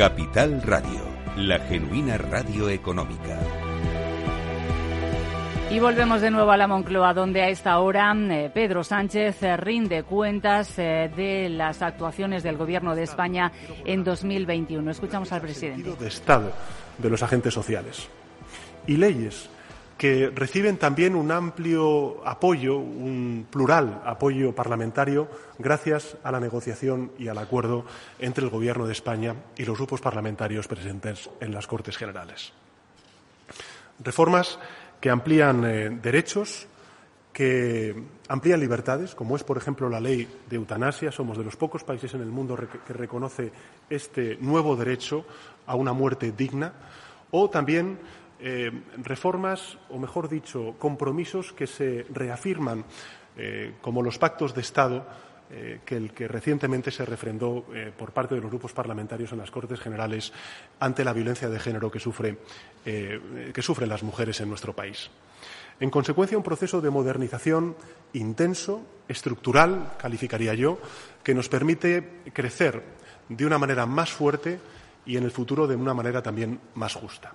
Capital Radio, la genuina radio económica. Y volvemos de nuevo a la Moncloa, donde a esta hora eh, Pedro Sánchez eh, rinde cuentas eh, de las actuaciones del Gobierno de España en 2021. Escuchamos al presidente. De Estado de los agentes sociales y leyes que reciben también un amplio apoyo, un plural apoyo parlamentario, gracias a la negociación y al acuerdo entre el Gobierno de España y los grupos parlamentarios presentes en las Cortes Generales. Reformas que amplían eh, derechos, que amplían libertades, como es, por ejemplo, la ley de eutanasia. Somos de los pocos países en el mundo que reconoce este nuevo derecho a una muerte digna. O también eh, reformas, o mejor dicho, compromisos que se reafirman, eh, como los pactos de Estado eh, que el que recientemente se refrendó eh, por parte de los grupos parlamentarios en las Cortes Generales ante la violencia de género que, que sufren las mujeres en nuestro país. En consecuencia, un proceso de modernización intenso, estructural, calificaría yo, que nos permite crecer de una manera más fuerte y en el futuro de una manera también más justa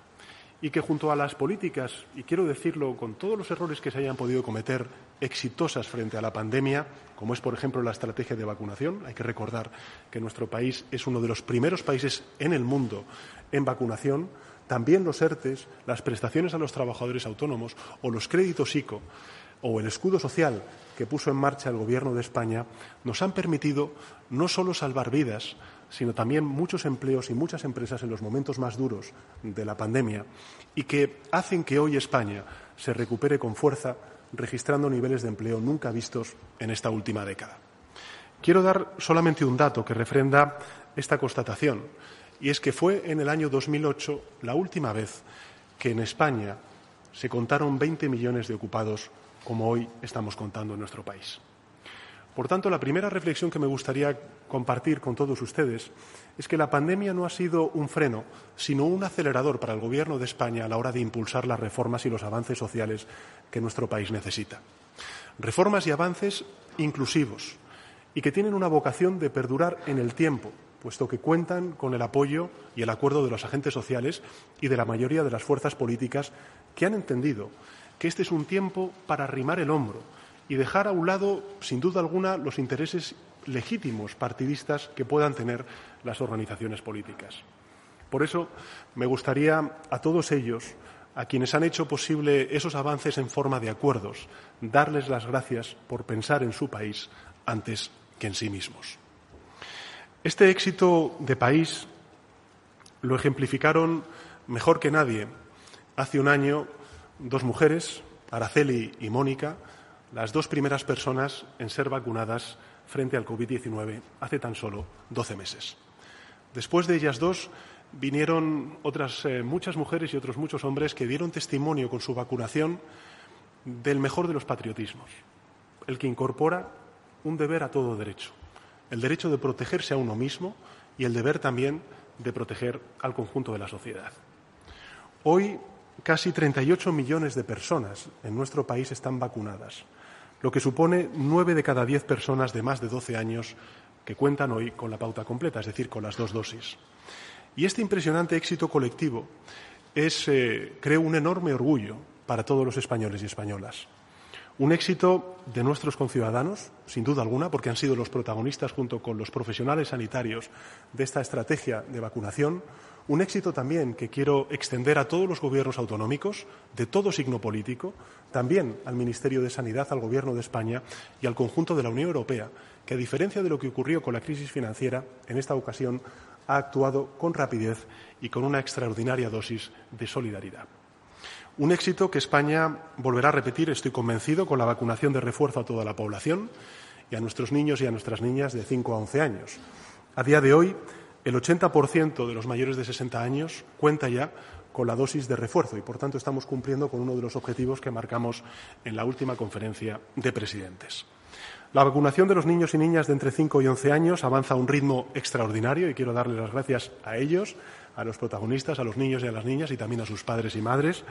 y que junto a las políticas, y quiero decirlo con todos los errores que se hayan podido cometer exitosas frente a la pandemia, como es, por ejemplo, la estrategia de vacunación, hay que recordar que nuestro país es uno de los primeros países en el mundo en vacunación, también los ERTES, las prestaciones a los trabajadores autónomos o los créditos ICO o el escudo social que puso en marcha el Gobierno de España nos han permitido no solo salvar vidas, sino también muchos empleos y muchas empresas en los momentos más duros de la pandemia y que hacen que hoy España se recupere con fuerza, registrando niveles de empleo nunca vistos en esta última década. Quiero dar solamente un dato que refrenda esta constatación, y es que fue en el año 2008 la última vez que en España se contaron 20 millones de ocupados como hoy estamos contando en nuestro país. Por tanto, la primera reflexión que me gustaría compartir con todos ustedes es que la pandemia no ha sido un freno, sino un acelerador para el Gobierno de España a la hora de impulsar las reformas y los avances sociales que nuestro país necesita. Reformas y avances inclusivos y que tienen una vocación de perdurar en el tiempo, puesto que cuentan con el apoyo y el acuerdo de los agentes sociales y de la mayoría de las fuerzas políticas que han entendido que este es un tiempo para arrimar el hombro y dejar a un lado, sin duda alguna, los intereses legítimos partidistas que puedan tener las organizaciones políticas. Por eso, me gustaría a todos ellos, a quienes han hecho posible esos avances en forma de acuerdos, darles las gracias por pensar en su país antes que en sí mismos. Este éxito de país lo ejemplificaron mejor que nadie hace un año dos mujeres, Araceli y Mónica, las dos primeras personas en ser vacunadas frente al COVID-19 hace tan solo 12 meses. Después de ellas dos vinieron otras eh, muchas mujeres y otros muchos hombres que dieron testimonio con su vacunación del mejor de los patriotismos, el que incorpora un deber a todo derecho, el derecho de protegerse a uno mismo y el deber también de proteger al conjunto de la sociedad. Hoy casi 38 millones de personas en nuestro país están vacunadas lo que supone nueve de cada diez personas de más de 12 años que cuentan hoy con la pauta completa, es decir, con las dos dosis. Y este impresionante éxito colectivo es, eh, creo, un enorme orgullo para todos los españoles y españolas. Un éxito de nuestros conciudadanos, sin duda alguna, porque han sido los protagonistas junto con los profesionales sanitarios de esta estrategia de vacunación. Un éxito también que quiero extender a todos los gobiernos autonómicos, de todo signo político, también al Ministerio de Sanidad, al Gobierno de España y al conjunto de la Unión Europea, que, a diferencia de lo que ocurrió con la crisis financiera, en esta ocasión ha actuado con rapidez y con una extraordinaria dosis de solidaridad. Un éxito que España volverá a repetir, estoy convencido, con la vacunación de refuerzo a toda la población y a nuestros niños y a nuestras niñas de 5 a 11 años. A día de hoy, el 80% de los mayores de 60 años cuenta ya con la dosis de refuerzo y, por tanto, estamos cumpliendo con uno de los objetivos que marcamos en la última conferencia de presidentes. La vacunación de los niños y niñas de entre 5 y 11 años avanza a un ritmo extraordinario y quiero darles las gracias a ellos, a los protagonistas, a los niños y a las niñas y también a sus padres y madres.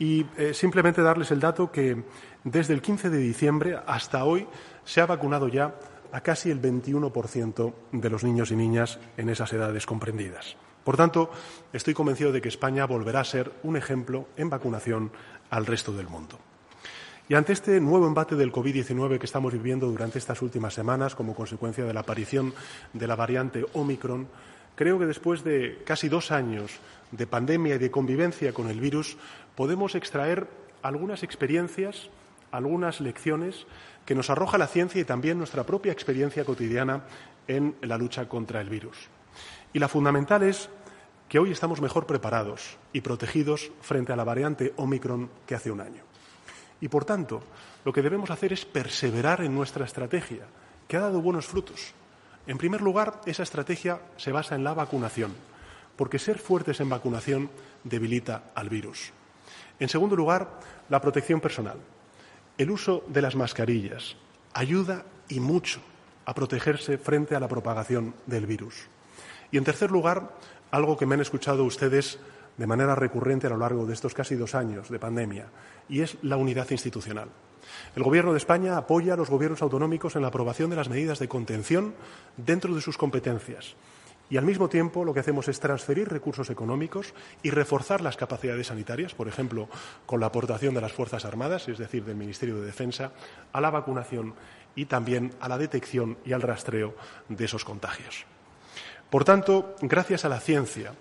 Y eh, simplemente darles el dato que desde el 15 de diciembre hasta hoy se ha vacunado ya a casi el 21% de los niños y niñas en esas edades comprendidas. Por tanto, estoy convencido de que España volverá a ser un ejemplo en vacunación al resto del mundo. Y ante este nuevo embate del COVID-19 que estamos viviendo durante estas últimas semanas como consecuencia de la aparición de la variante Omicron, creo que después de casi dos años de pandemia y de convivencia con el virus podemos extraer algunas experiencias, algunas lecciones que nos arroja la ciencia y también nuestra propia experiencia cotidiana en la lucha contra el virus. Y la fundamental es que hoy estamos mejor preparados y protegidos frente a la variante Omicron que hace un año. Y, por tanto, lo que debemos hacer es perseverar en nuestra estrategia, que ha dado buenos frutos. En primer lugar, esa estrategia se basa en la vacunación, porque ser fuertes en vacunación debilita al virus. En segundo lugar, la protección personal. El uso de las mascarillas ayuda y mucho a protegerse frente a la propagación del virus. Y en tercer lugar, algo que me han escuchado ustedes de manera recurrente a lo largo de estos casi dos años de pandemia, y es la unidad institucional. El Gobierno de España apoya a los gobiernos autonómicos en la aprobación de las medidas de contención dentro de sus competencias. Y al mismo tiempo lo que hacemos es transferir recursos económicos y reforzar las capacidades sanitarias, por ejemplo, con la aportación de las Fuerzas Armadas, es decir, del Ministerio de Defensa, a la vacunación y también a la detección y al rastreo de esos contagios. Por tanto, gracias a la ciencia,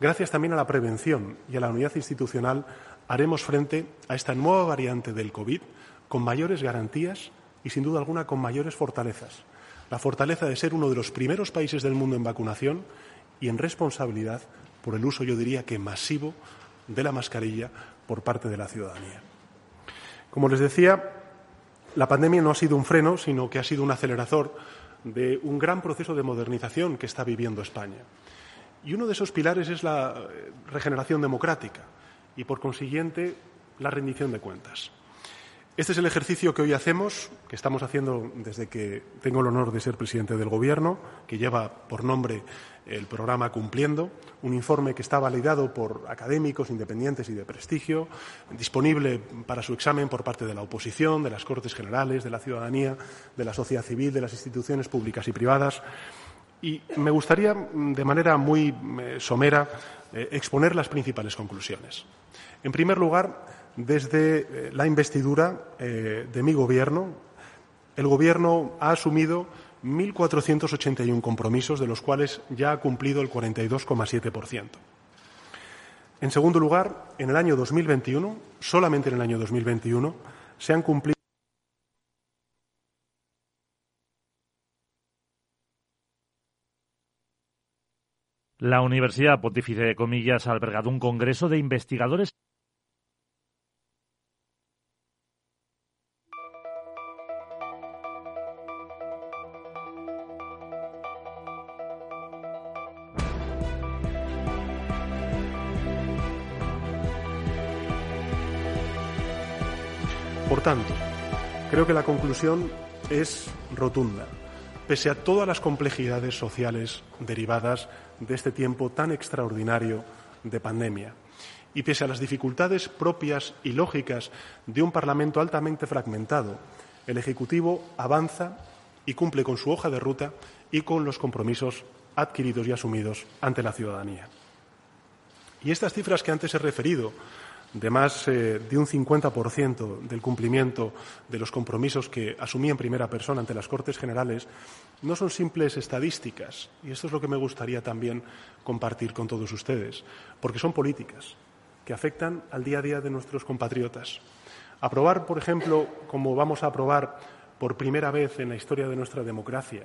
gracias también a la prevención y a la unidad institucional, haremos frente a esta nueva variante del COVID con mayores garantías y, sin duda alguna, con mayores fortalezas. La fortaleza de ser uno de los primeros países del mundo en vacunación y en responsabilidad por el uso, yo diría que masivo, de la mascarilla por parte de la ciudadanía. Como les decía, la pandemia no ha sido un freno, sino que ha sido un acelerador de un gran proceso de modernización que está viviendo España. Y uno de esos pilares es la eh, regeneración democrática y, por consiguiente, la rendición de cuentas. Este es el ejercicio que hoy hacemos, que estamos haciendo desde que tengo el honor de ser presidente del Gobierno, que lleva por nombre el programa Cumpliendo, un informe que está validado por académicos independientes y de prestigio, disponible para su examen por parte de la oposición, de las Cortes Generales, de la ciudadanía, de la sociedad civil, de las instituciones públicas y privadas. Y me gustaría, de manera muy eh, somera, eh, exponer las principales conclusiones. En primer lugar, desde eh, la investidura de mi Gobierno, el Gobierno ha asumido 1.481 compromisos, de los cuales ya ha cumplido el 42,7%. En segundo lugar, en el año 2021, solamente en el año 2021, se han cumplido La Universidad Pontífice de Comillas ha albergado un congreso de investigadores Por tanto, creo que la conclusión es rotunda. Pese a todas las complejidades sociales derivadas de este tiempo tan extraordinario de pandemia, y pese a las dificultades propias y lógicas de un Parlamento altamente fragmentado, el Ejecutivo avanza y cumple con su hoja de ruta y con los compromisos adquiridos y asumidos ante la ciudadanía. Y estas cifras que antes he referido de más eh, de un 50% del cumplimiento de los compromisos que asumí en primera persona ante las Cortes Generales no son simples estadísticas, y esto es lo que me gustaría también compartir con todos ustedes, porque son políticas que afectan al día a día de nuestros compatriotas. Aprobar, por ejemplo, como vamos a aprobar por primera vez en la historia de nuestra democracia,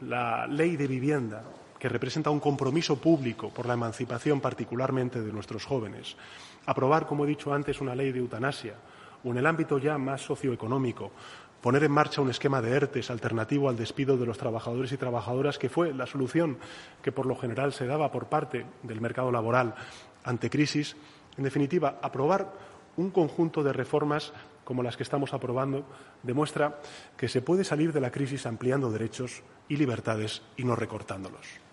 la ley de vivienda, que representa un compromiso público por la emancipación particularmente de nuestros jóvenes, aprobar, como he dicho antes, una ley de eutanasia o en el ámbito ya más socioeconómico, poner en marcha un esquema de ERTES alternativo al despido de los trabajadores y trabajadoras, que fue la solución que por lo general se daba por parte del mercado laboral ante crisis. En definitiva, aprobar un conjunto de reformas como las que estamos aprobando demuestra que se puede salir de la crisis ampliando derechos y libertades y no recortándolos.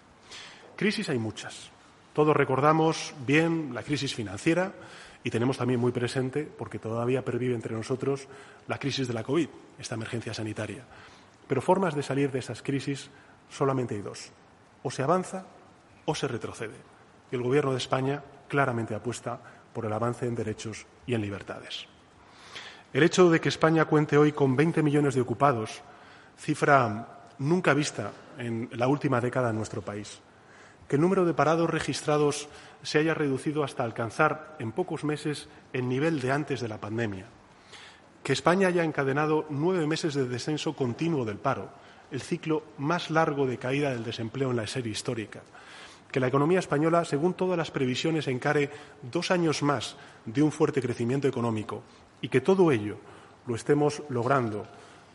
Crisis hay muchas. Todos recordamos bien la crisis financiera y tenemos también muy presente, porque todavía pervive entre nosotros, la crisis de la COVID, esta emergencia sanitaria. Pero formas de salir de esas crisis solamente hay dos. O se avanza o se retrocede. y el Gobierno de España claramente apuesta por el avance en derechos y en libertades. El hecho de que España cuente hoy con 20 millones de ocupados, cifra nunca vista en la última década en nuestro país, que el número de parados registrados se haya reducido hasta alcanzar en pocos meses el nivel de antes de la pandemia, que España haya encadenado nueve meses de descenso continuo del paro, el ciclo más largo de caída del desempleo en la serie histórica, que la economía española, según todas las previsiones, encare dos años más de un fuerte crecimiento económico y que todo ello lo estemos logrando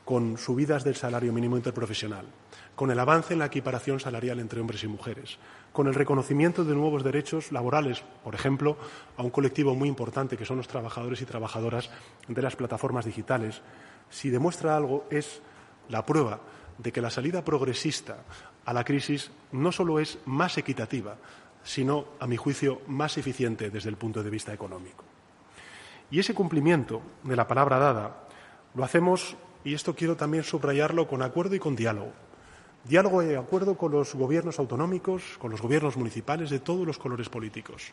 con subidas del salario mínimo interprofesional, con el avance en la equiparación salarial entre hombres y mujeres, con el reconocimiento de nuevos derechos laborales, por ejemplo, a un colectivo muy importante que son los trabajadores y trabajadoras de las plataformas digitales, si demuestra algo es la prueba de que la salida progresista a la crisis no solo es más equitativa, sino, a mi juicio, más eficiente desde el punto de vista económico. Y ese cumplimiento de la palabra dada lo hacemos, y esto quiero también subrayarlo, con acuerdo y con diálogo. Diálogo y acuerdo con los gobiernos autonómicos, con los gobiernos municipales de todos los colores políticos.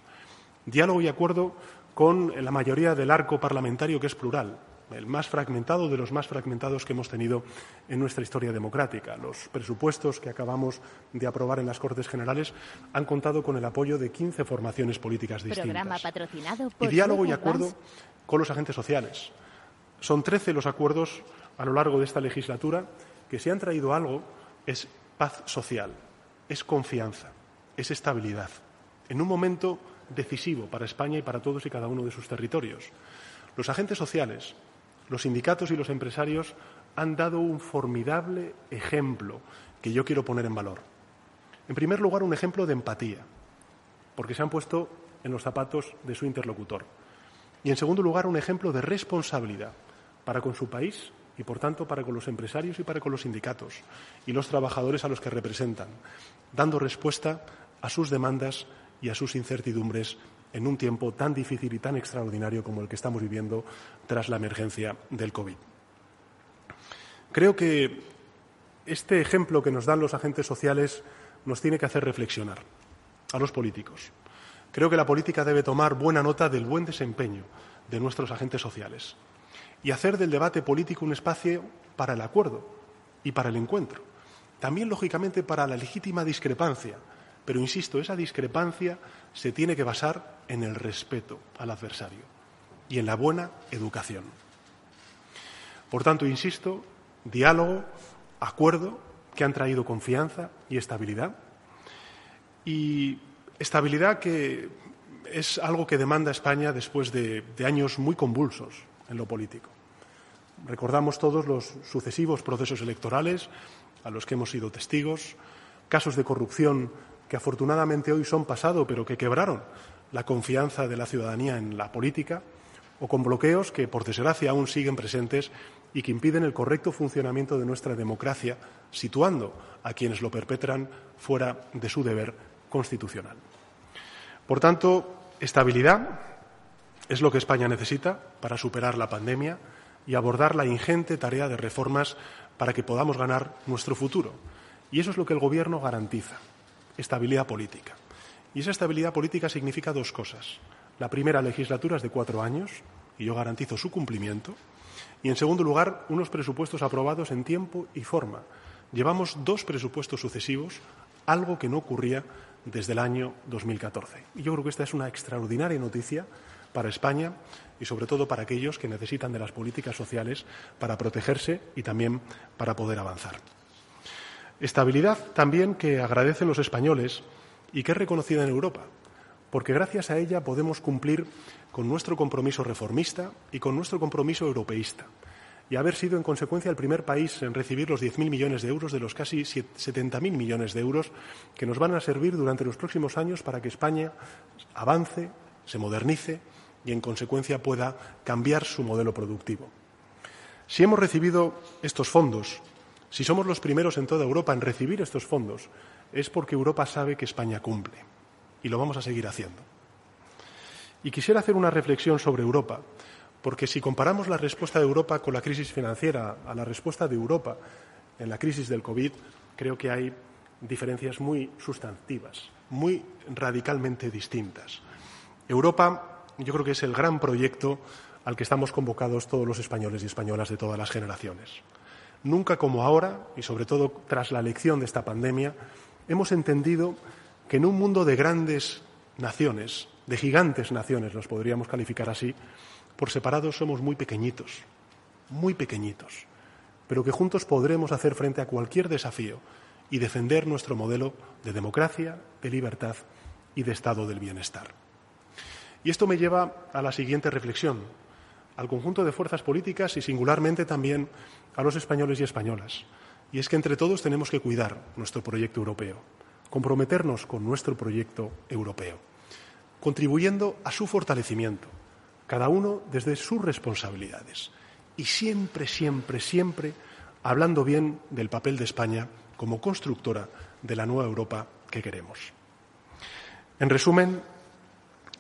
Diálogo y acuerdo con la mayoría del arco parlamentario que es plural, el más fragmentado de los más fragmentados que hemos tenido en nuestra historia democrática. Los presupuestos que acabamos de aprobar en las Cortes Generales han contado con el apoyo de 15 formaciones políticas distintas. y diálogo y acuerdo con los agentes sociales. Son 13 los acuerdos a lo largo de esta legislatura que si han traído algo es paz social, es confianza, es estabilidad, en un momento decisivo para España y para todos y cada uno de sus territorios. Los agentes sociales, los sindicatos y los empresarios han dado un formidable ejemplo que yo quiero poner en valor. En primer lugar, un ejemplo de empatía, porque se han puesto en los zapatos de su interlocutor. Y en segundo lugar, un ejemplo de responsabilidad para con su país y, por tanto, para con los empresarios y para con los sindicatos y los trabajadores a los que representan, dando respuesta a sus demandas y a sus incertidumbres en un tiempo tan difícil y tan extraordinario como el que estamos viviendo tras la emergencia del COVID. Creo que este ejemplo que nos dan los agentes sociales nos tiene que hacer reflexionar a los políticos. Creo que la política debe tomar buena nota del buen desempeño de nuestros agentes sociales y hacer del debate político un espacio para el acuerdo y para el encuentro. También, lógicamente, para la legítima discrepancia pero, insisto, esa discrepancia se tiene que basar en el respeto al adversario y en la buena educación. Por tanto, insisto, diálogo, acuerdo, que han traído confianza y estabilidad. Y estabilidad que es algo que demanda España después de, años muy convulsos en lo político. Recordamos todos los sucesivos procesos electorales a los que hemos sido testigos, casos de corrupción que afortunadamente hoy son pasado, pero que quebraron la confianza de la ciudadanía en la política, o con bloqueos que, por desgracia, aún siguen presentes y que impiden el correcto funcionamiento de nuestra democracia, situando a quienes lo perpetran fuera de su deber constitucional. Por tanto, estabilidad es lo que España necesita para superar la pandemia y abordar la ingente tarea de reformas para que podamos ganar nuestro futuro. Y eso es lo que el Gobierno garantiza estabilidad política. Y esa estabilidad política significa dos cosas. La primera legislatura es de cuatro años, y yo garantizo su cumplimiento. Y, en segundo lugar, unos presupuestos aprobados en tiempo y forma. Llevamos dos presupuestos sucesivos, algo que no ocurría desde el año 2014. Y yo creo que esta es una extraordinaria noticia para España y, sobre todo, para aquellos que necesitan de las políticas sociales para protegerse y también para poder avanzar. Estabilidad también que agradecen los españoles y que es reconocida en Europa, porque gracias a ella podemos cumplir con nuestro compromiso reformista y con nuestro compromiso europeísta, y haber sido, en consecuencia, el primer país en recibir los 10.000 millones de euros de los casi 70.000 millones de euros que nos van a servir durante los próximos años para que España avance, se modernice y, en consecuencia, pueda cambiar su modelo productivo. Si hemos recibido estos fondos si somos los primeros en toda Europa en recibir estos fondos, es porque Europa sabe que España cumple y lo vamos a seguir haciendo. Y quisiera hacer una reflexión sobre Europa, porque si comparamos la respuesta de Europa con la crisis financiera a la respuesta de Europa en la crisis del COVID, creo que hay diferencias muy sustantivas, muy radicalmente distintas. Europa, yo creo que es el gran proyecto al que estamos convocados todos los españoles y españolas de todas las generaciones. Nunca como ahora, y sobre todo tras la lección de esta pandemia, hemos entendido que en un mundo de grandes naciones, de gigantes naciones, los podríamos calificar así, por separado somos muy pequeñitos, muy pequeñitos, pero que juntos podremos hacer frente a cualquier desafío y defender nuestro modelo de democracia, de libertad y de estado del bienestar. Y esto me lleva a la siguiente reflexión, al conjunto de fuerzas políticas y singularmente también a los españoles y españolas. Y es que entre todos tenemos que cuidar nuestro proyecto europeo, comprometernos con nuestro proyecto europeo, contribuyendo a su fortalecimiento, cada uno desde sus responsabilidades y siempre, siempre, siempre hablando bien del papel de España como constructora de la nueva Europa que queremos. En resumen,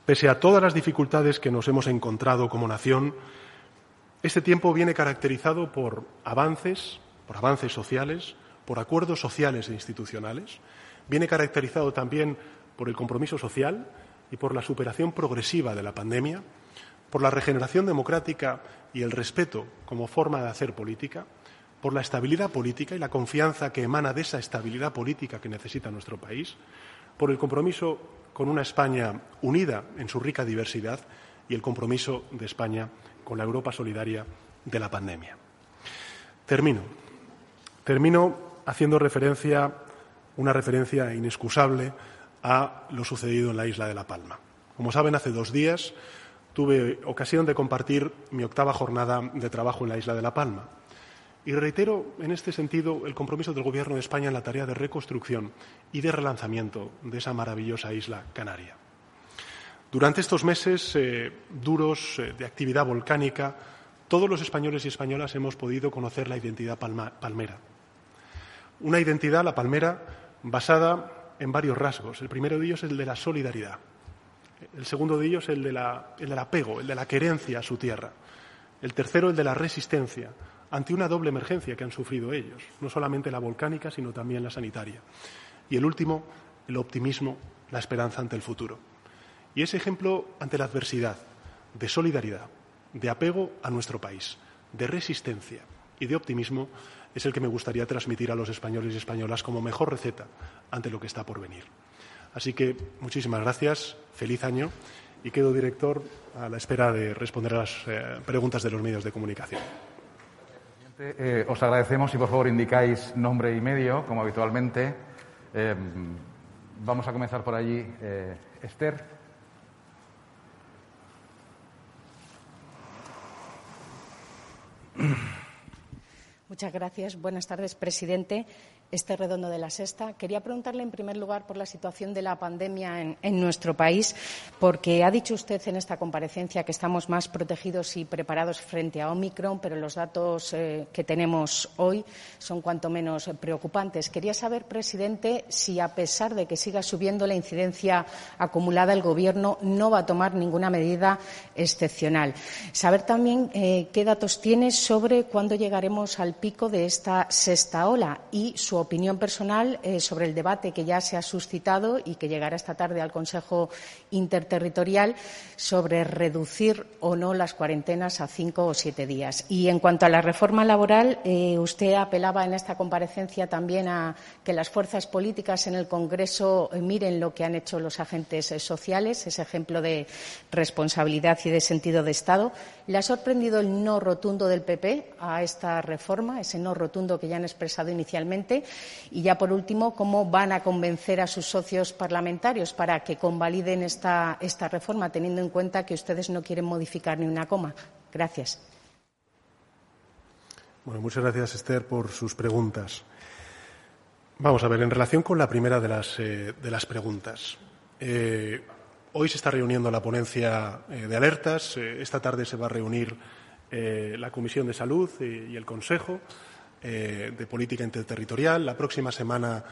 pese a todas las dificultades que nos hemos encontrado como nación, este tiempo viene caracterizado por avances, por avances sociales, por acuerdos sociales e institucionales, viene caracterizado también por el compromiso social y por la superación progresiva de la pandemia, por la regeneración democrática y el respeto como forma de hacer política, por la estabilidad política y la confianza que emana de esa estabilidad política que necesita nuestro país, por el compromiso con una España unida en su rica diversidad y el compromiso de España con la Europa solidaria de la pandemia. Termino. Termino haciendo referencia, una referencia inexcusable a lo sucedido en la isla de La Palma. Como saben, hace dos días tuve ocasión de compartir mi octava jornada de trabajo en la isla de La Palma. Y reitero en este sentido el compromiso del Gobierno de España en la tarea de reconstrucción y de relanzamiento de esa maravillosa isla canaria. Durante estos meses eh, duros eh, de actividad volcánica, todos los españoles y españolas hemos podido conocer la identidad palmera. Una identidad, la palmera, basada en varios rasgos. El primero de ellos es el de la solidaridad. El segundo de ellos, el, de la, el del apego, el de la querencia a su tierra. El tercero, el de la resistencia ante una doble emergencia que han sufrido ellos, no solamente la volcánica, sino también la sanitaria. Y el último, el optimismo, la esperanza ante el futuro. Y ese ejemplo ante la adversidad, de solidaridad, de apego a nuestro país, de resistencia y de optimismo, es el que me gustaría transmitir a los españoles y españolas como mejor receta ante lo que está por venir. Así que muchísimas gracias, feliz año y quedo director a la espera de responder a las eh, preguntas de los medios de comunicación. Eh, os agradecemos y por favor indicáis nombre y medio, como habitualmente. Eh, vamos a comenzar por allí. Esther. Muchas gracias. Buenas tardes, presidente este redondo de la sexta. Quería preguntarle, en primer lugar, por la situación de la pandemia en, nuestro país, porque ha dicho usted en esta comparecencia que estamos más protegidos y preparados frente a Omicron, pero los datos eh, que tenemos hoy son cuanto menos preocupantes. Quería saber, presidente, si a pesar de que siga subiendo la incidencia acumulada, el Gobierno no va a tomar ninguna medida excepcional. Saber también eh, qué datos tiene sobre cuándo llegaremos al pico de esta sexta ola y su opinión personal eh, sobre el debate que ya se ha suscitado y que llegará esta tarde al Consejo Interterritorial sobre reducir o no las cuarentenas a cinco o siete días. Y en cuanto a la reforma laboral, eh, usted apelaba en esta comparecencia también a que las fuerzas políticas en el Congreso eh, miren lo que han hecho los agentes sociales, ese ejemplo de responsabilidad y de sentido de Estado. ¿Le ha sorprendido el no rotundo del PP a esta reforma, ese no rotundo que ya han expresado inicialmente? Y ya por último, ¿cómo van a convencer a sus socios parlamentarios para que convaliden esta, esta reforma, teniendo en cuenta que ustedes no quieren modificar ni una coma? Gracias. Bueno, muchas gracias, Esther, por sus preguntas. Vamos a ver, en relación con la primera de las, eh, de las preguntas. Eh, Hoy se está reuniendo la ponencia eh, de alertas. Esta tarde se va a reunir la Comisión de Salud y, el Consejo de Política Interterritorial. La próxima semana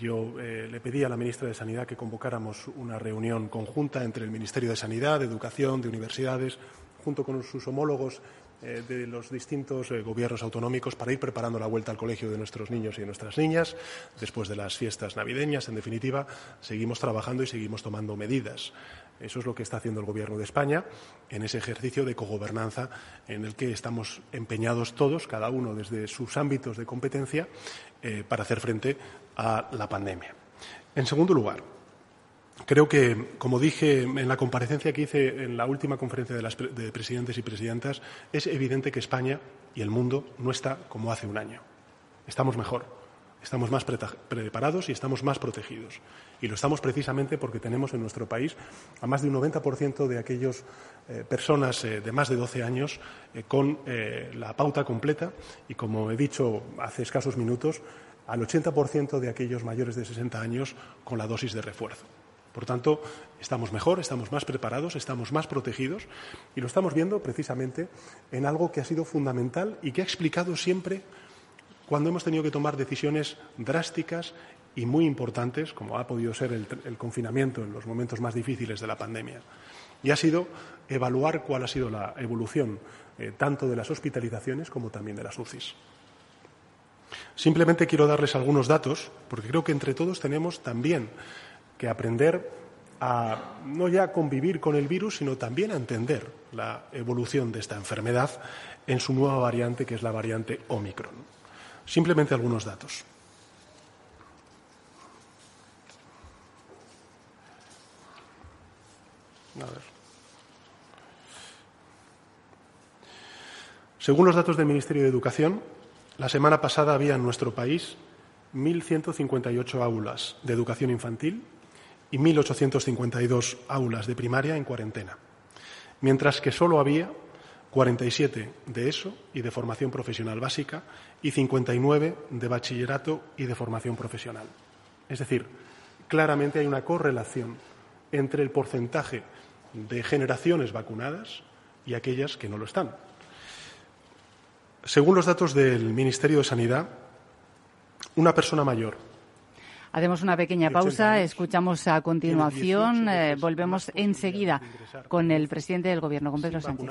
yo le pedí a la ministra de Sanidad que convocáramos una reunión conjunta entre el Ministerio de Sanidad, de Educación, de Universidades, junto con sus homólogos eh, de los distintos eh, gobiernos autonómicos para ir preparando la vuelta al colegio de nuestros niños y de nuestras niñas. Después de las fiestas navideñas, en definitiva, seguimos trabajando y seguimos tomando medidas. Eso es lo que está haciendo el Gobierno de España en ese ejercicio de cogobernanza en el que estamos empeñados todos, cada uno desde sus ámbitos de competencia, eh, para hacer frente a la pandemia. En segundo lugar, Creo que, como dije en la comparecencia que hice en la última conferencia de, las de, presidentes y presidentas, es evidente que España y el mundo no está como hace un año. Estamos mejor, estamos más preparados y estamos más protegidos. Y lo estamos precisamente porque tenemos en nuestro país a más de un 90% de aquellas eh, personas eh, de más de 12 años eh, con la pauta completa y, como he dicho hace escasos minutos, al 80% de aquellos mayores de 60 años con la dosis de refuerzo. Por tanto, estamos mejor, estamos más preparados, estamos más protegidos y lo estamos viendo precisamente en algo que ha sido fundamental y que ha explicado siempre cuando hemos tenido que tomar decisiones drásticas y muy importantes, como ha podido ser el, confinamiento en los momentos más difíciles de la pandemia. Y ha sido evaluar cuál ha sido la evolución eh, tanto de las hospitalizaciones como también de las UCIs. Simplemente quiero darles algunos datos, porque creo que entre todos tenemos también que aprender a no ya convivir con el virus, sino también a entender la evolución de esta enfermedad en su nueva variante, que es la variante Omicron. Simplemente algunos datos. Según los datos del Ministerio de Educación, la semana pasada había en nuestro país 1.158 aulas de educación infantil y 1.852 aulas de primaria en cuarentena, mientras que solo había 47 de eso y de formación profesional básica y 59 de bachillerato y de formación profesional. Es decir, claramente hay una correlación entre el porcentaje de generaciones vacunadas y aquellas que no lo están. Según los datos del Ministerio de Sanidad, una persona mayor Hacemos una pequeña pausa, escuchamos a continuación, eh, volvemos enseguida con el presidente del Gobierno, con Pedro Sánchez.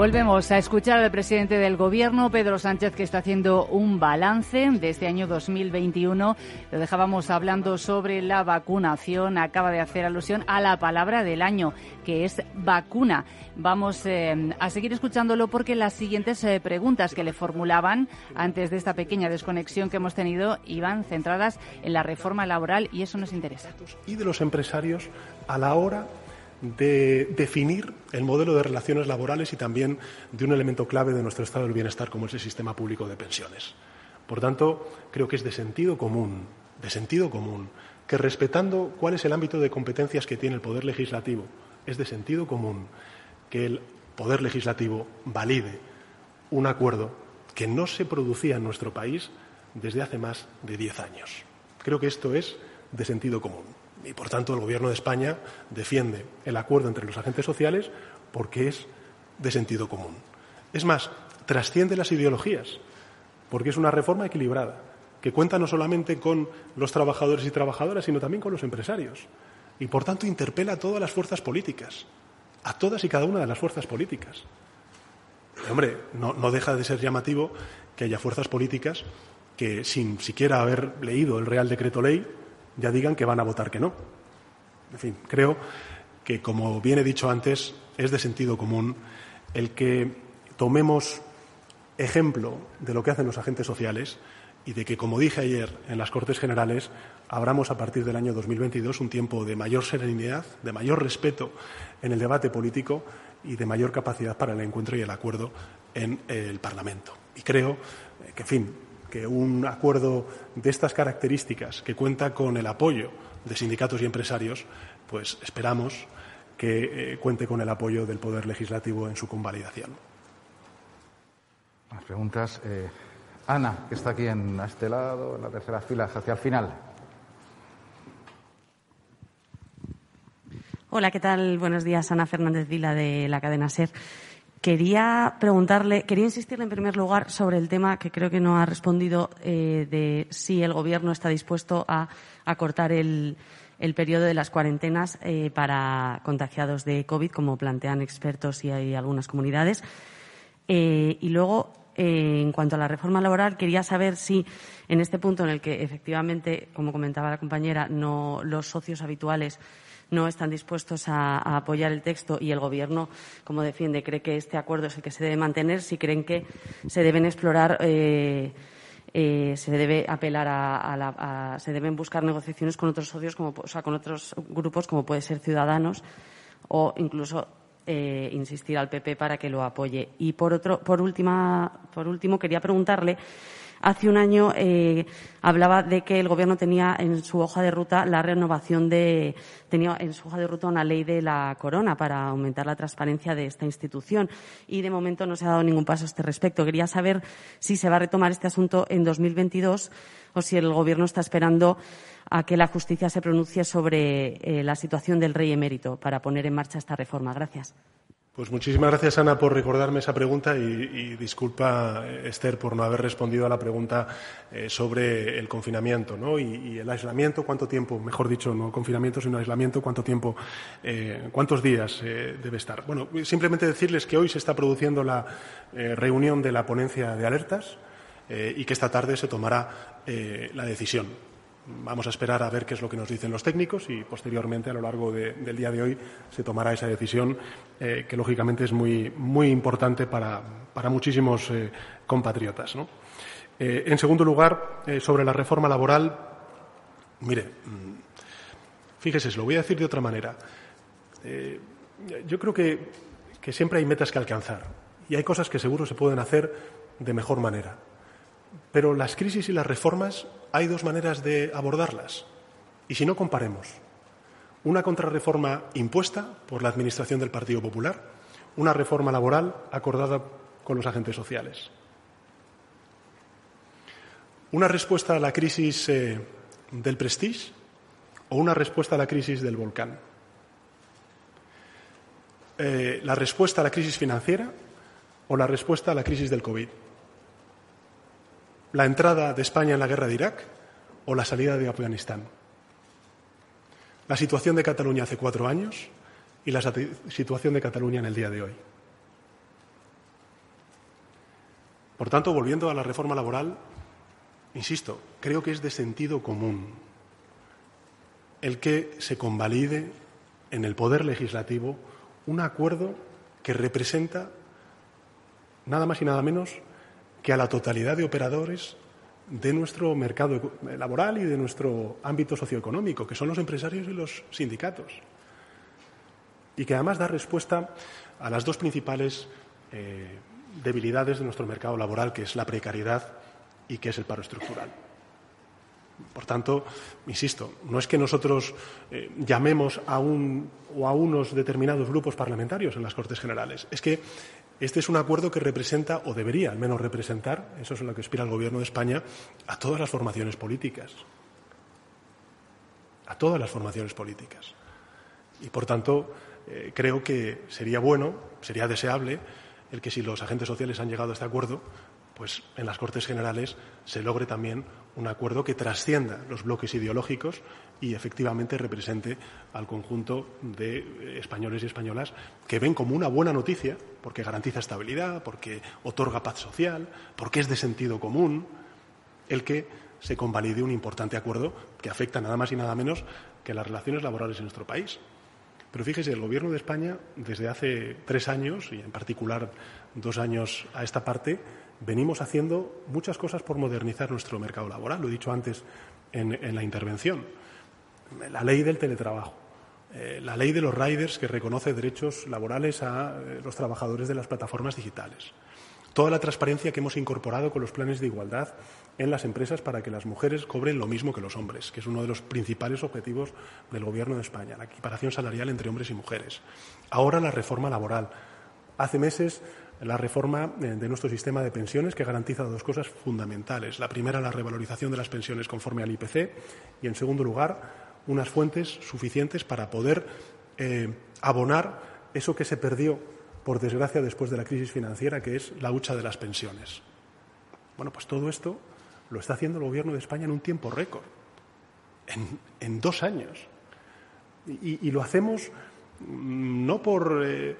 Volvemos a escuchar al presidente del Gobierno, Pedro Sánchez, que está haciendo un balance de este año 2021. Lo dejábamos hablando sobre la vacunación. Acaba de hacer alusión a la palabra del año, que es vacuna. Vamos eh, a seguir escuchándolo porque las siguientes eh, preguntas que le formulaban antes de esta pequeña desconexión que hemos tenido iban centradas en la reforma laboral y eso nos interesa. Y de los empresarios a la hora de definir el modelo de relaciones laborales y también de un elemento clave de nuestro estado del bienestar como es el sistema público de pensiones. Por tanto, creo que es de sentido común, de sentido común, que respetando cuál es el ámbito de competencias que tiene el Poder Legislativo, es de sentido común que el Poder Legislativo valide un acuerdo que no se producía en nuestro país desde hace más de diez años. Creo que esto es de sentido común. Y, por tanto, el Gobierno de España defiende el acuerdo entre los agentes sociales porque es de sentido común. Es más, trasciende las ideologías, porque es una reforma equilibrada, que cuenta no solamente con los trabajadores y trabajadoras, sino también con los empresarios. Y, por tanto, interpela a todas las fuerzas políticas, a todas y cada una de las fuerzas políticas. hombre, no, no deja de ser llamativo que haya fuerzas políticas que, sin siquiera haber leído el Real Decreto Ley, ya digan que van a votar que no. En fin, creo que, como bien he dicho antes, es de sentido común el que tomemos ejemplo de lo que hacen los agentes sociales y de que, como dije ayer en las Cortes Generales, abramos a partir del año 2022 un tiempo de mayor serenidad, de mayor respeto en el debate político y de mayor capacidad para el encuentro y el acuerdo en el Parlamento. Y creo que, en fin, que un acuerdo de estas características, que cuenta con el apoyo de sindicatos y empresarios, pues esperamos que eh, cuente con el apoyo del Poder Legislativo en su convalidación. Más preguntas. Eh, Ana, que está aquí en, a este lado, en la tercera fila, hacia el final. Hola, ¿qué tal? Buenos días. Ana Fernández Vila, de la cadena SER. Quería preguntarle, quería insistirle en primer lugar sobre el tema que creo que no ha respondido eh, de si el Gobierno está dispuesto a acortar el, periodo de las cuarentenas eh, para contagiados de COVID, como plantean expertos y hay algunas comunidades. Eh, y luego, en cuanto a la reforma laboral, quería saber si en este punto en el que efectivamente, como comentaba la compañera, no los socios habituales no están dispuestos a, apoyar el texto y el Gobierno, como defiende, cree que este acuerdo es el que se debe mantener, si creen que se deben explorar. Eh, eh, se debe apelar a, la, se deben buscar negociaciones con otros socios, como, o sea, con otros grupos, como puede ser Ciudadanos, o incluso eh, insistir al PP para que lo apoye. Y por otro, por última, por último, quería preguntarle Hace un año eh, hablaba de que el Gobierno tenía en su hoja de ruta la renovación de, tenía en su hoja de ruta una ley de la corona para aumentar la transparencia de esta institución y de momento no se ha dado ningún paso a este respecto. Quería saber si se va a retomar este asunto en 2022 o si el Gobierno está esperando a que la justicia se pronuncie sobre eh, la situación del rey emérito para poner en marcha esta reforma. Gracias. Pues muchísimas gracias, Ana, por recordarme esa pregunta y, disculpa, Esther, por no haber respondido a la pregunta eh, sobre el confinamiento ¿no? y, el aislamiento, cuánto tiempo, mejor dicho, no confinamiento, sino aislamiento, cuánto tiempo, eh, cuántos días eh, debe estar. Bueno, simplemente decirles que hoy se está produciendo la reunión de la ponencia de alertas y que esta tarde se tomará la decisión. Vamos a esperar a ver qué es lo que nos dicen los técnicos y posteriormente, a lo largo del día de hoy, se tomará esa decisión eh, que, lógicamente, es muy, muy importante para, muchísimos eh, compatriotas. Eh, en segundo lugar, sobre la reforma laboral, mire, mm, fíjese, lo voy a decir de otra manera. yo creo que, que siempre hay metas que alcanzar y hay cosas que seguro se pueden hacer de mejor manera. Pero las crisis y las reformas hay dos maneras de abordarlas. Y si no, comparemos. Una contrarreforma impuesta por la Administración del Partido Popular, una reforma laboral acordada con los agentes sociales. Una respuesta a la crisis eh, del Prestige o una respuesta a la crisis del volcán. Eh, la respuesta a la crisis financiera o la respuesta a la crisis del COVID la entrada de España en la guerra de Irak o la salida de Afganistán. La situación de Cataluña hace cuatro años y la situación de Cataluña en el día de hoy. Por tanto, volviendo a la reforma laboral, insisto, creo que es de sentido común el que se convalide en el Poder Legislativo un acuerdo que representa nada más y nada menos que a la totalidad de operadores de nuestro mercado laboral y de nuestro ámbito socioeconómico, que son los empresarios y los sindicatos. Y que además da respuesta a las dos principales eh, debilidades de nuestro mercado laboral, que es la precariedad y que es el paro estructural. Por tanto, insisto, no es que nosotros eh, llamemos a un o a unos determinados grupos parlamentarios en las Cortes Generales, es que este es un acuerdo que representa, o debería al menos representar, eso es lo que aspira el Gobierno de España, a todas las formaciones políticas. A todas las formaciones políticas. Y, por tanto, eh, creo que sería bueno, sería deseable, el que si los agentes sociales han llegado a este acuerdo, pues en las Cortes Generales se logre también un acuerdo que trascienda los bloques ideológicos y efectivamente represente al conjunto de españoles y españolas que ven como una buena noticia, porque garantiza estabilidad, porque otorga paz social, porque es de sentido común, el que se convalide un importante acuerdo que afecta nada más y nada menos que las relaciones laborales en nuestro país. Pero fíjese, el Gobierno de España, desde hace tres años, y en particular dos años a esta parte, venimos haciendo muchas cosas por modernizar nuestro mercado laboral. Lo he dicho antes en, la intervención. La ley del teletrabajo, eh, la ley de los riders que reconoce derechos laborales a eh, los trabajadores de las plataformas digitales. Toda la transparencia que hemos incorporado con los planes de igualdad en las empresas para que las mujeres cobren lo mismo que los hombres, que es uno de los principales objetivos del Gobierno de España, la equiparación salarial entre hombres y mujeres. Ahora la reforma laboral. Hace meses la reforma eh, de nuestro sistema de pensiones que garantiza dos cosas fundamentales. La primera, la revalorización de las pensiones conforme al IPC y, en segundo lugar, unas fuentes suficientes para poder eh, abonar eso que se perdió, por desgracia, después de la crisis financiera, que es la hucha de las pensiones. Bueno, pues todo esto lo está haciendo el Gobierno de España en un tiempo récord, en, dos años. Y, lo hacemos mm, no por eh,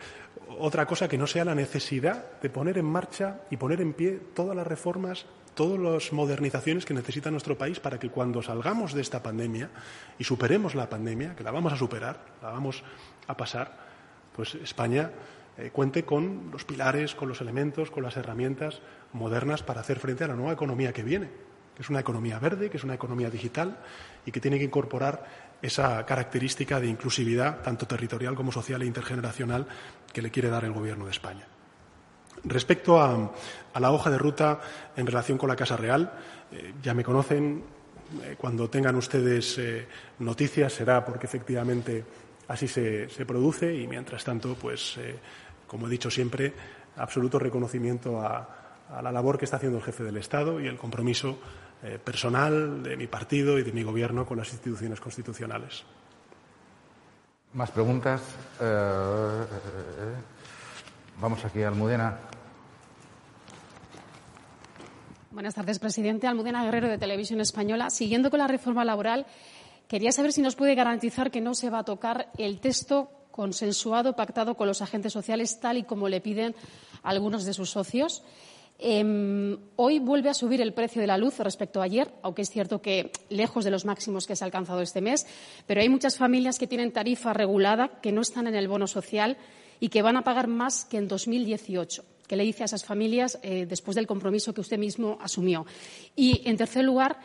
otra cosa que no sea la necesidad de poner en marcha y poner en pie todas las reformas, todas las modernizaciones que necesita nuestro país para que cuando salgamos de esta pandemia y superemos la pandemia, que la vamos a superar, la vamos a pasar, pues España eh, cuente con los pilares, con los elementos, con las herramientas modernas para hacer frente a la nueva economía que viene, que es una economía verde, que es una economía digital y que tiene que incorporar esa característica de inclusividad, tanto territorial como social e intergeneracional, que le quiere dar el Gobierno de España. Respecto a, la hoja de ruta en relación con la Casa Real, eh, ya me conocen. Eh, cuando tengan ustedes eh, noticias será porque efectivamente así se, produce y, mientras tanto, pues, como he dicho siempre, absoluto reconocimiento a, a la labor que está haciendo el jefe del Estado y el compromiso eh, personal de mi partido y de mi gobierno con las instituciones constitucionales. Más preguntas. Eh, eh, vamos aquí, Almudena. Buenas tardes, presidente. Almudena Guerrero, de Televisión Española. Siguiendo con la reforma laboral, quería saber si nos puede garantizar que no se va a tocar el texto consensuado, pactado con los agentes sociales, tal y como le piden algunos de sus socios. Em, hoy vuelve a subir el precio de la luz respecto a ayer, aunque es cierto que lejos de los máximos que se ha alcanzado este mes, pero hay muchas familias que tienen tarifa regulada, que no están en el bono social y que van a pagar más que en 2018. ¿Qué le dice a esas familias eh, después del compromiso que usted mismo asumió? Y, en tercer lugar,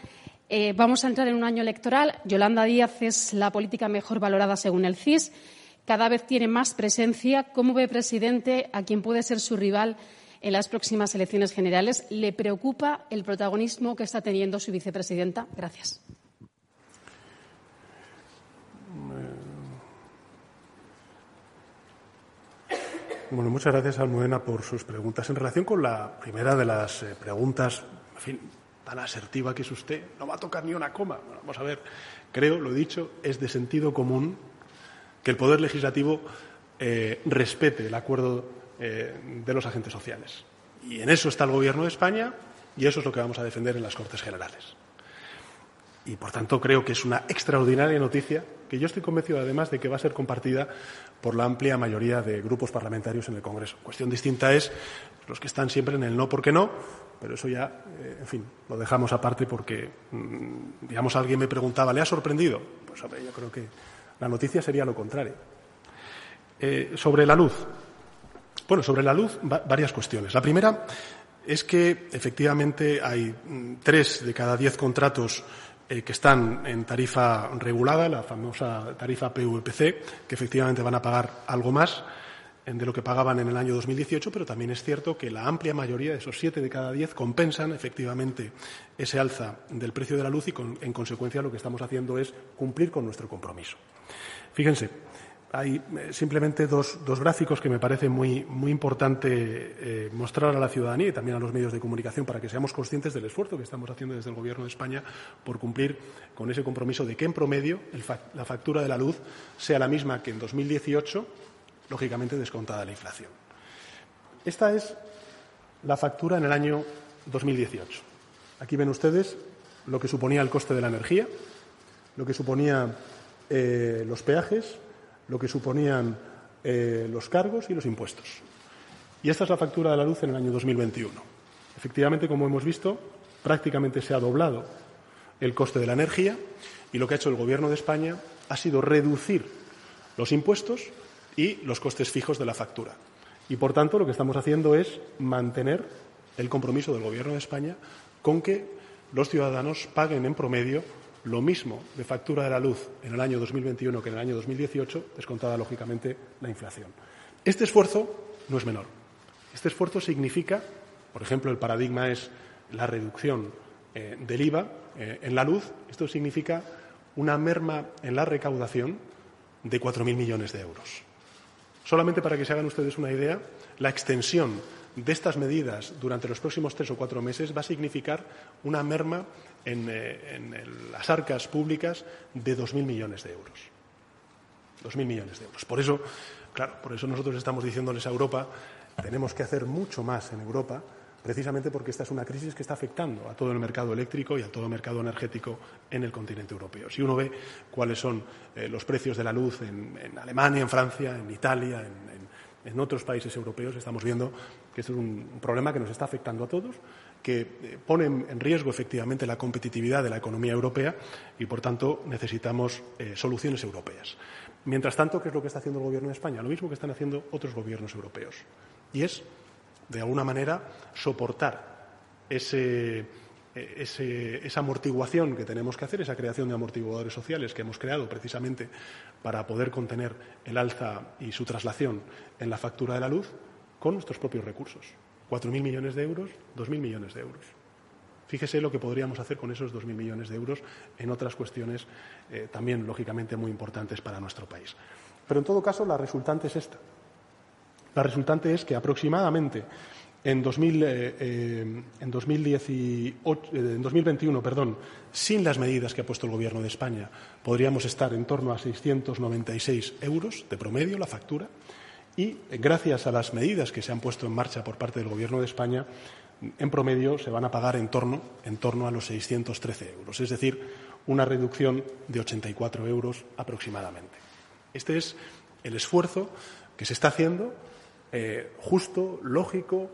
eh, vamos a entrar en un año electoral. Yolanda Díaz es la política mejor valorada según el CIS. Cada vez tiene más presencia. ¿Cómo ve, presidente, a quien puede ser su rival en las próximas elecciones generales. ¿Le preocupa el protagonismo que está teniendo su vicepresidenta? Gracias. Bueno, muchas gracias, Almudena, por sus preguntas. En relación con la primera de las eh, preguntas, en fin, tan asertiva que es usted, no va a tocar ni una coma. vamos a ver, creo, lo dicho, es de sentido común que el Poder Legislativo eh, respete el acuerdo eh, de los agentes sociales. Y en eso está el Gobierno de España y eso es lo que vamos a defender en las Cortes Generales. Y, por tanto, creo que es una extraordinaria noticia que yo estoy convencido además de que va a ser compartida por la amplia mayoría de grupos parlamentarios en el Congreso. Cuestión distinta es los que están siempre en el no porque no, pero eso ya, eh, en fin, lo dejamos aparte porque, mm, digamos, alguien me preguntaba, ¿le ha sorprendido? Pues hombre, yo creo que la noticia sería lo contrario. Eh, sobre la luz. Bueno, sobre la luz, varias cuestiones. La primera es que efectivamente hay mm, tres de cada diez contratos eh, que están en tarifa regulada, la famosa tarifa PVPC, que efectivamente van a pagar algo más de lo que pagaban en el año 2018, pero también es cierto que la amplia mayoría de esos siete de cada diez compensan efectivamente ese alza del precio de la luz y, en consecuencia, lo que estamos haciendo es cumplir con nuestro compromiso. Fíjense, hay eh, simplemente dos, gráficos que me parece muy, muy importante eh, mostrar a la ciudadanía y también a los medios de comunicación para que seamos conscientes del esfuerzo que estamos haciendo desde el Gobierno de España por cumplir con ese compromiso de que, en promedio, la factura de la luz sea la misma que en 2018 lógicamente descontada la inflación. Esta es la factura en el año 2018. Aquí ven ustedes lo que suponía el coste de la energía, lo que suponía eh, los peajes, lo que suponían eh, los cargos y los impuestos. Y esta es la factura de la luz en el año 2021. Efectivamente, como hemos visto, prácticamente se ha doblado el coste de la energía y lo que ha hecho el Gobierno de España ha sido reducir los impuestos y los costes fijos de la factura. Y, por tanto, lo que estamos haciendo es mantener el compromiso del Gobierno de España con que los ciudadanos paguen en promedio lo mismo de factura de la luz en el año 2021 que en el año 2018, descontada lógicamente la inflación. Este esfuerzo no es menor. Este esfuerzo significa, por ejemplo, el paradigma es la reducción eh, del IVA eh, en la luz. Esto significa una merma en la recaudación de 4.000 millones de euros. Solamente para que se hagan ustedes una idea, la extensión de estas medidas durante los próximos tres o cuatro meses va a significar una merma en, eh, las arcas públicas de 2.000 millones de euros. 2.000 millones de euros. Por eso, claro, por eso nosotros estamos diciéndoles a Europa, tenemos que hacer mucho más en Europa precisamente porque esta es una crisis que está afectando a todo el mercado eléctrico y a todo el mercado energético en el continente europeo. Si uno ve cuáles son eh, los precios de la luz en, Alemania, en Francia, en Italia, en, otros países europeos, estamos viendo que este es un, problema que nos está afectando a todos, que eh, pone en riesgo efectivamente la competitividad de la economía europea y, por tanto, necesitamos eh, soluciones europeas. Mientras tanto, ¿qué es lo que está haciendo el Gobierno de España? Lo mismo que están haciendo otros gobiernos europeos. Y es de alguna manera, soportar ese, esa amortiguación que tenemos que hacer, esa creación de amortiguadores sociales que hemos creado precisamente para poder contener el alza y su traslación en la factura de la luz con nuestros propios recursos. Cuatro mil millones de euros, dos mil millones de euros. Fíjese lo que podríamos hacer con esos dos mil millones de euros en otras cuestiones eh, también, lógicamente, muy importantes para nuestro país. Pero, en todo caso, la resultante es esta. La resultante es que aproximadamente en, 2021, perdón, sin las medidas que ha puesto el Gobierno de España, podríamos estar en torno a 696 euros de promedio la factura y, gracias a las medidas que se han puesto en marcha por parte del Gobierno de España, en promedio se van a pagar en torno, en torno a los 613 euros, es decir, una reducción de 84 euros aproximadamente. Este es el esfuerzo que se está haciendo eh, justo, lógico,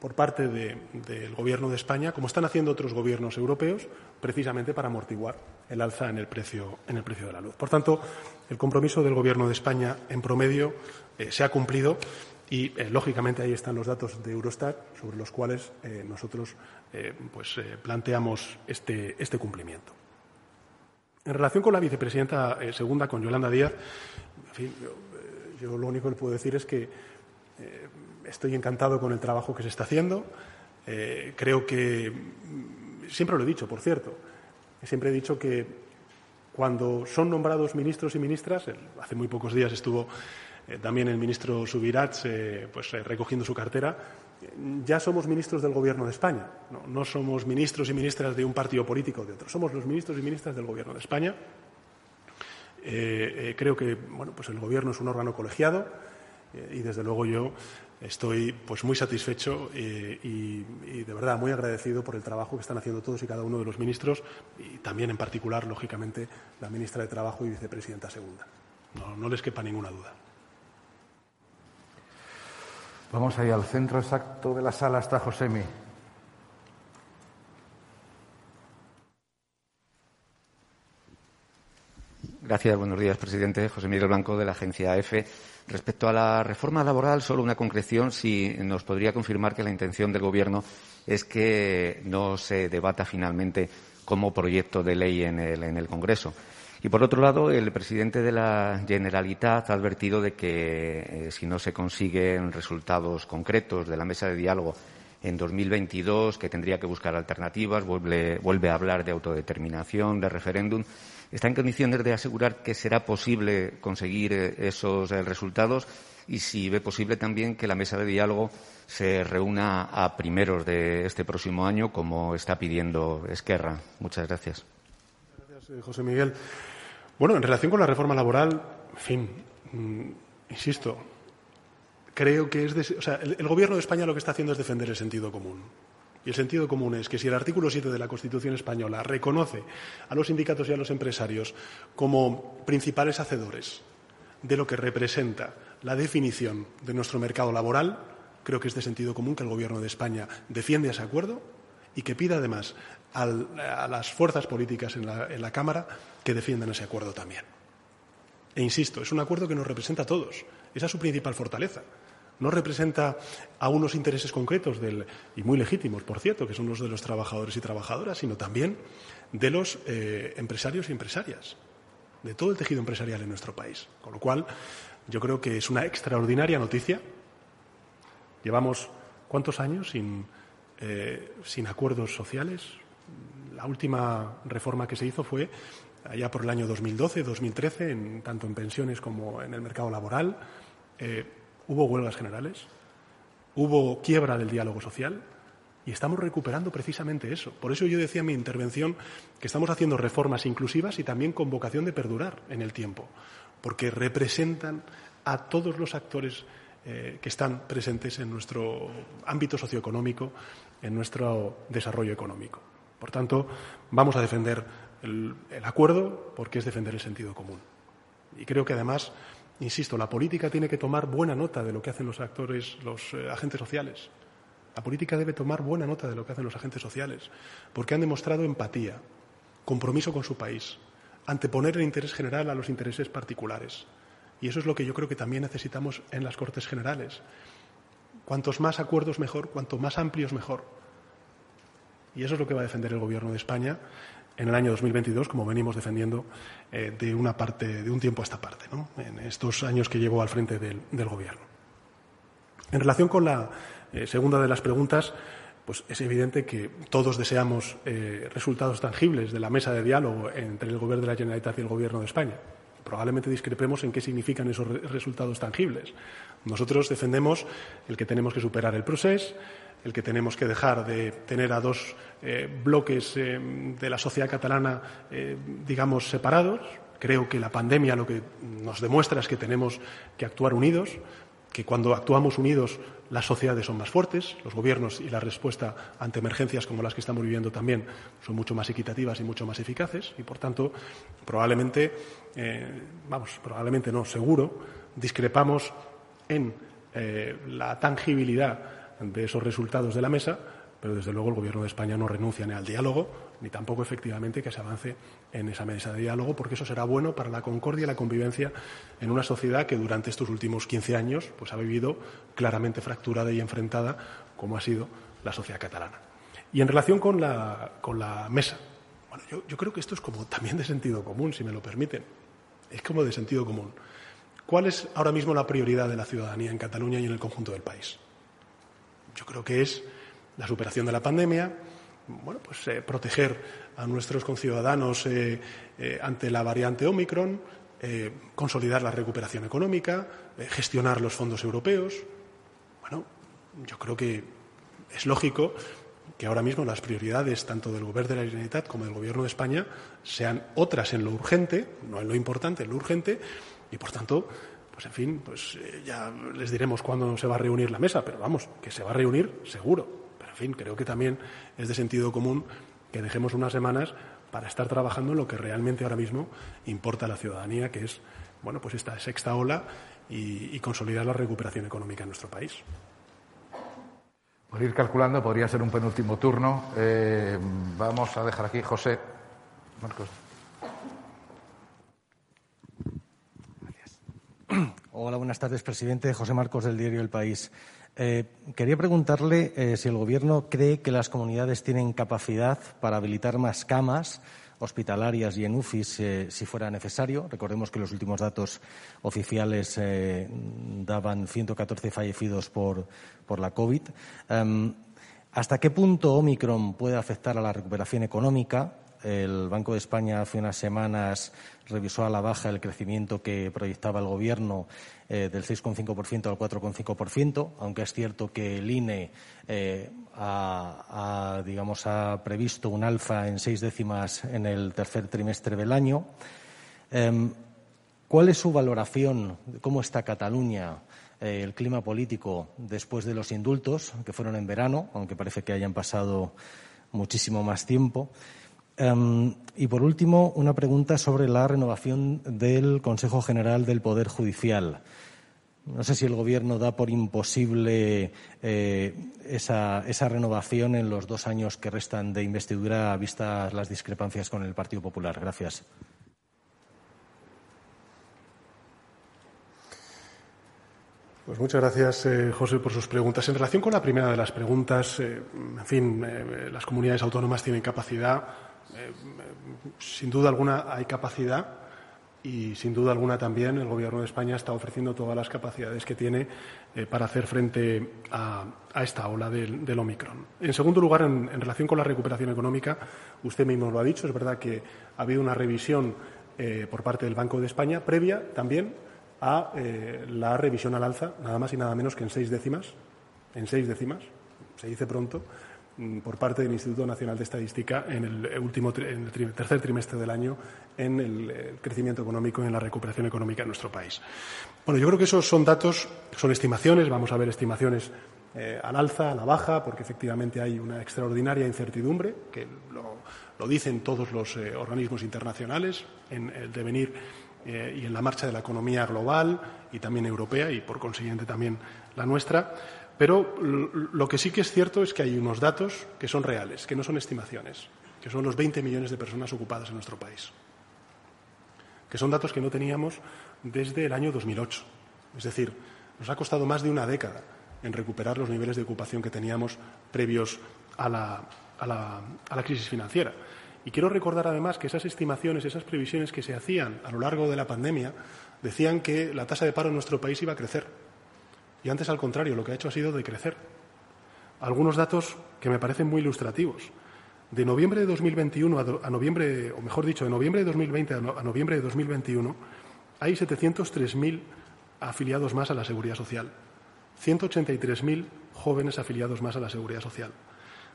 por parte del Gobierno de España, como están haciendo otros gobiernos europeos, precisamente para amortiguar el alza en el precio, en el precio de la luz. Por tanto, el compromiso del Gobierno de España, en promedio, eh, se ha cumplido y, lógicamente, ahí están los datos de Eurostat sobre los cuales nosotros pues, planteamos este, este, cumplimiento. En relación con la vicepresidenta segunda, con Yolanda Díaz, yo lo único que puedo decir es que eh, estoy encantado con el trabajo que se está haciendo. Eh, creo que, siempre lo he dicho, por cierto, siempre he dicho que cuando son nombrados ministros y ministras, hace muy pocos días estuvo eh, también el ministro Subirats pues, recogiendo su cartera, ya somos ministros del Gobierno de España, no, somos ministros y ministras de un partido político o de otro, somos los ministros y ministras del Gobierno de España. creo que bueno, pues el Gobierno es un órgano colegiado y desde luego yo Estoy pues muy satisfecho eh, y, de verdad muy agradecido por el trabajo que están haciendo todos y cada uno de los ministros y también en particular, lógicamente, la ministra de Trabajo y vicepresidenta segunda. No, no les quepa ninguna duda. Vamos ahí al centro exacto de la sala, está Josemi. Gracias, buenos días, presidente. José Miguel Blanco, de la agencia EFE. Respecto a la reforma laboral, solo una concreción, si nos podría confirmar que la intención del Gobierno es que no se debata finalmente como proyecto de ley en el, Congreso. Y por otro lado, el presidente de la Generalitat ha advertido de que eh, si no se consiguen resultados concretos de la mesa de diálogo en 2022, que tendría que buscar alternativas, vuelve, vuelve a hablar de autodeterminación, de referéndum está en condiciones de asegurar que será posible conseguir eh, esos eh, resultados y si ve posible también que la mesa de diálogo se reúna a primeros de este próximo año, como está pidiendo Esquerra. Muchas gracias. Gracias, eh, José Miguel. Bueno, en relación con la reforma laboral, en fin, mm, insisto, creo que es. o sea, el Gobierno de España lo que está haciendo es defender el sentido común. Y el sentido común es que si el artículo 7 de la Constitución española reconoce a los sindicatos y a los empresarios como principales hacedores de lo que representa la definición de nuestro mercado laboral, creo que es de sentido común que el Gobierno de España defienda ese acuerdo y que pida además a las fuerzas políticas en la, en la Cámara que defiendan ese acuerdo también. E insisto, es un acuerdo que nos representa a todos. Esa es su principal fortaleza no representa a unos intereses concretos del, y muy legítimos, por cierto, que son los de los trabajadores y trabajadoras, sino también de los eh, empresarios y empresarias, de todo el tejido empresarial en nuestro país. Con lo cual, yo creo que es una extraordinaria noticia. Llevamos cuántos años sin, eh, sin acuerdos sociales. La última reforma que se hizo fue allá por el año 2012, 2013, en, tanto en pensiones como en el mercado laboral. Eh, hubo huelgas generales, hubo quiebra del diálogo social y estamos recuperando precisamente eso. Por eso yo decía en mi intervención que estamos haciendo reformas inclusivas y también con vocación de perdurar en el tiempo, porque representan a todos los actores eh, que están presentes en nuestro ámbito socioeconómico, en nuestro desarrollo económico. Por tanto, vamos a defender el acuerdo porque es defender el sentido común. Y creo que además Insisto, la política tiene que tomar buena nota de lo que hacen los actores, los eh, agentes sociales. La política debe tomar buena nota de lo que hacen los agentes sociales, porque han demostrado empatía, compromiso con su país, anteponer el interés general a los intereses particulares. Y eso es lo que yo creo que también necesitamos en las Cortes Generales. Cuantos más acuerdos mejor, cuanto más amplios mejor. Y eso es lo que va a defender el Gobierno de España en el año 2022, como venimos defendiendo eh, de una parte, de un tiempo a esta parte, en estos años que llevo al frente del, Gobierno. En relación con la eh, segunda de las preguntas, pues es evidente que todos deseamos eh, resultados tangibles de la mesa de diálogo entre el Gobierno de la Generalitat y el Gobierno de España. Probablemente discrepemos en qué significan esos resultados tangibles. Nosotros defendemos el que tenemos que superar el proceso, el que tenemos que dejar de tener a dos eh, bloques eh, de la sociedad catalana, eh, digamos, separados. Creo que la pandemia lo que nos demuestra es que tenemos que actuar unidos, que cuando actuamos unidos las sociedades son más fuertes, los gobiernos y la respuesta ante emergencias como las que estamos viviendo también son mucho más equitativas y mucho más eficaces y, por tanto, probablemente, vamos, probablemente no, seguro, discrepamos en la tangibilidad de esos resultados de la mesa, pero desde luego el Gobierno de España no renuncia ni al diálogo, ni tampoco efectivamente que se avance en esa mesa de diálogo, porque eso será bueno para la concordia y la convivencia en una sociedad que durante estos últimos 15 años pues, ha vivido claramente fracturada y enfrentada, como ha sido la sociedad catalana. Y en relación con la, con la mesa, bueno, yo, yo creo que esto es como también de sentido común, si me lo permiten. Es como de sentido común. ¿Cuál es ahora mismo la prioridad de la ciudadanía en Cataluña y en el conjunto del país? Yo creo que es la superación de la pandemia, bueno, pues eh, proteger a nuestros conciudadanos eh, eh, ante la variante Omicron, consolidar la recuperación económica, gestionar los fondos europeos. Bueno, yo creo que es lógico que ahora mismo las prioridades tanto del Gobierno de la Generalitat como del Gobierno de España sean otras en lo urgente, no en lo importante, en lo urgente, y por tanto pues en fin, pues eh, ya les diremos cuándo se va a reunir la mesa, pero vamos, que se va a reunir seguro. Pero en fin, creo que también es de sentido común que dejemos unas semanas para estar trabajando en lo que realmente ahora mismo importa a la ciudadanía, que es bueno, pues esta sexta ola y, consolidar la recuperación económica en nuestro país. Por ir calculando, podría ser un penúltimo turno. Eh, vamos a dejar aquí, José. Marcos. Hola, buenas tardes, presidente. José Marcos del diario El País. Eh, quería preguntarle eh, si el Gobierno cree que las comunidades tienen capacidad para habilitar más camas hospitalarias y en UFIs eh, si fuera necesario. Recordemos que los últimos datos oficiales daban 114 fallecidos por, por la COVID. Em, ¿Hasta qué punto Omicron puede afectar a la recuperación económica? El Banco de España hace unas semanas revisó a la baja el crecimiento que proyectaba el Gobierno eh, del 6,5% al 4,5%, aunque es cierto que el INE eh, ha, digamos, ha previsto un alfa en seis décimas en el tercer trimestre del año. Em, ¿Cuál es su valoración cómo está Cataluña, eh, el clima político después de los indultos, que fueron en verano, aunque parece que hayan pasado muchísimo más tiempo? Em, y por último, una pregunta sobre la renovación del Consejo General del Poder Judicial. No sé si el Gobierno da por imposible eh, esa, renovación en los dos años que restan de investidura, vistas las discrepancias con el Partido Popular. Gracias. Pues muchas gracias, eh, José, por sus preguntas. En relación con la primera de las preguntas, eh, en fin, las comunidades autónomas tienen capacidad eh, sin duda alguna hay capacidad y sin duda alguna también el Gobierno de España está ofreciendo todas las capacidades que tiene eh, para hacer frente a, esta ola del, Omicron. En segundo lugar, en, relación con la recuperación económica, usted mismo lo ha dicho, es verdad que ha habido una revisión eh, por parte del Banco de España previa también a la revisión al alza, nada más y nada menos que en seis décimas, en seis décimas, se dice pronto, por parte del Instituto Nacional de Estadística en el, último, en el tercer trimestre del año en el, crecimiento económico y en la recuperación económica en nuestro país. Bueno, yo creo que esos son datos, son estimaciones, vamos a ver estimaciones eh, al alza, a la baja, porque efectivamente hay una extraordinaria incertidumbre, que lo, dicen todos los eh, organismos internacionales, en el devenir eh, y en la marcha de la economía global y también europea y, por consiguiente, también la nuestra. Pero lo que sí que es cierto es que hay unos datos que son reales, que no son estimaciones, que son los 20 millones de personas ocupadas en nuestro país, que son datos que no teníamos desde el año 2008. Es decir, nos ha costado más de una década en recuperar los niveles de ocupación que teníamos previos a la, a la crisis financiera. Y quiero recordar además que esas estimaciones, esas previsiones que se hacían a lo largo de la pandemia, decían que la tasa de paro en nuestro país iba a crecer y antes, al contrario, lo que ha hecho ha sido decrecer. Algunos datos que me parecen muy ilustrativos. De noviembre de 2021 a, noviembre, o mejor dicho, de noviembre de 2020 a, a noviembre de 2021, hay 703.000 afiliados más a la Seguridad Social. 183.000 jóvenes afiliados más a la Seguridad Social.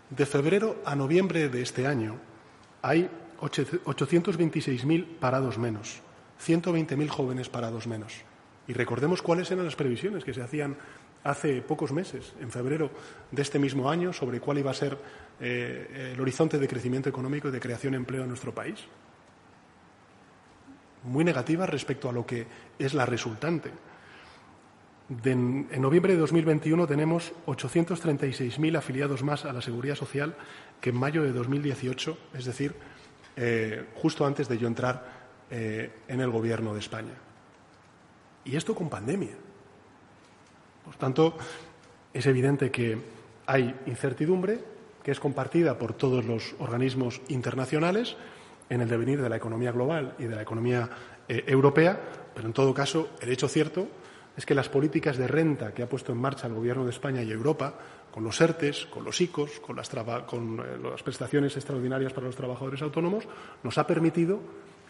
De febrero a noviembre de este año hay 826.000 parados menos, 120.000 jóvenes parados menos. Y recordemos cuáles eran las previsiones que se hacían hace pocos meses, en febrero de este mismo año, sobre cuál iba a ser eh, el horizonte de crecimiento económico y de creación de empleo en nuestro país. Muy negativa respecto a lo que es la resultante. en noviembre de 2021 tenemos 836.000 afiliados más a la Seguridad Social que en mayo de 2018, es decir, eh, justo antes de yo entrar eh, en el Gobierno de España. Y esto con pandemia. Por tanto, es evidente que hay incertidumbre que es compartida por todos los organismos internacionales en el devenir de la economía global y de la economía eh, europea, pero en todo caso, el hecho cierto es que las políticas de renta que ha puesto en marcha el Gobierno de España y Europa, con los ERTES, con los ICOs, con las, con eh, las prestaciones extraordinarias para los trabajadores autónomos, nos ha permitido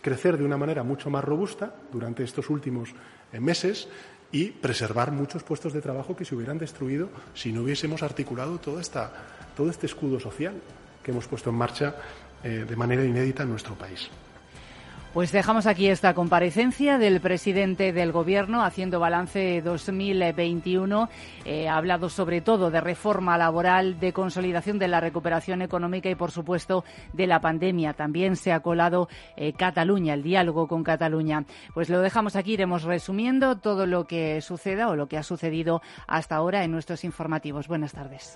crecer de una manera mucho más robusta durante estos últimos eh, meses y preservar muchos puestos de trabajo que se hubieran destruido si no hubiésemos articulado esta, todo este escudo social que hemos puesto en marcha eh, de manera inédita en nuestro país. Pues dejamos aquí esta comparecencia del presidente del Gobierno haciendo balance 2021. Eh, ha hablado sobre todo de reforma laboral, de consolidación de la recuperación económica y, por supuesto, de la pandemia. También se ha colado eh, Cataluña, el diálogo con Cataluña. Pues lo dejamos aquí, iremos resumiendo todo lo que suceda o lo que ha sucedido hasta ahora en nuestros informativos. Buenas tardes.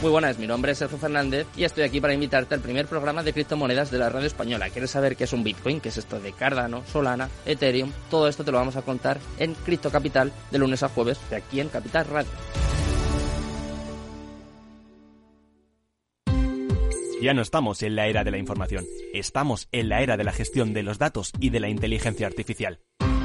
Muy buenas, mi nombre es Sergio Fernández y estoy aquí para invitarte al primer programa de criptomonedas de la radio española. ¿Quieres saber qué es un Bitcoin? ¿Qué es esto de Cardano, Solana, Ethereum? Todo esto te lo vamos a contar en Cripto Capital de lunes a jueves de aquí en Capital Radio. Ya no estamos en la era de la información, estamos en la era de la gestión de los datos y de la inteligencia artificial.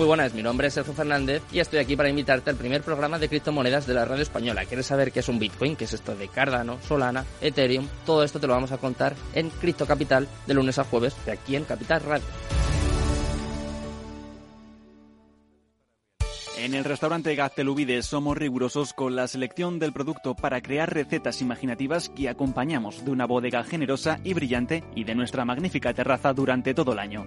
Muy buenas, mi nombre es Sergio Fernández y estoy aquí para invitarte al primer programa de criptomonedas de la radio española. ¿Quieres saber qué es un Bitcoin? ¿Qué es esto de Cardano, Solana, Ethereum? Todo esto te lo vamos a contar en Cripto Capital de lunes a jueves de aquí en Capital Radio. En el restaurante Gaztelubides somos rigurosos con la selección del producto para crear recetas imaginativas que acompañamos de una bodega generosa y brillante y de nuestra magnífica terraza durante todo el año.